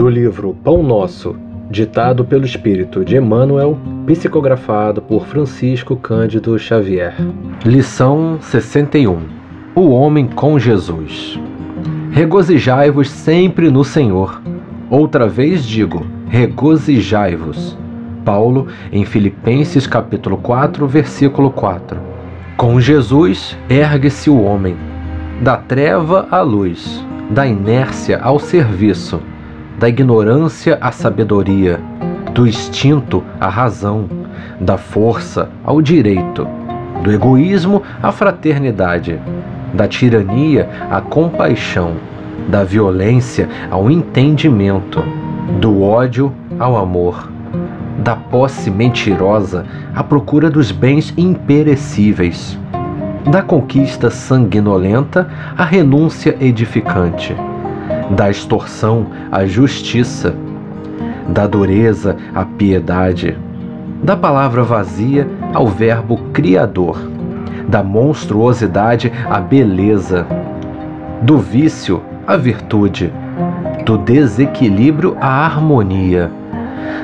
Do livro Pão Nosso, ditado pelo Espírito de Emmanuel, psicografado por Francisco Cândido Xavier. Lição 61 O Homem com Jesus. Regozijai-vos sempre no Senhor. Outra vez digo, regozijai-vos. Paulo, em Filipenses capítulo 4, versículo 4. Com Jesus ergue-se o homem, da treva à luz, da inércia ao serviço, da ignorância à sabedoria, do instinto à razão, da força ao direito, do egoísmo à fraternidade, da tirania à compaixão, da violência ao entendimento, do ódio ao amor, da posse mentirosa à procura dos bens imperecíveis, da conquista sanguinolenta à renúncia edificante, da extorsão à justiça, da dureza à piedade, da palavra vazia ao verbo criador da monstruosidade à beleza, do vício à virtude, do desequilíbrio à harmonia,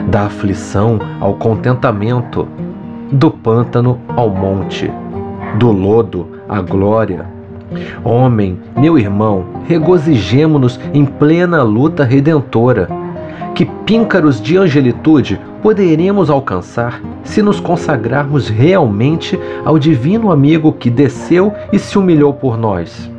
da aflição ao contentamento, do pântano ao monte, do lodo à glória. Homem, meu irmão, regozijemo-nos em plena luta redentora. Que píncaros de angelitude poderemos alcançar se nos consagrarmos realmente ao divino amigo que desceu e se humilhou por nós.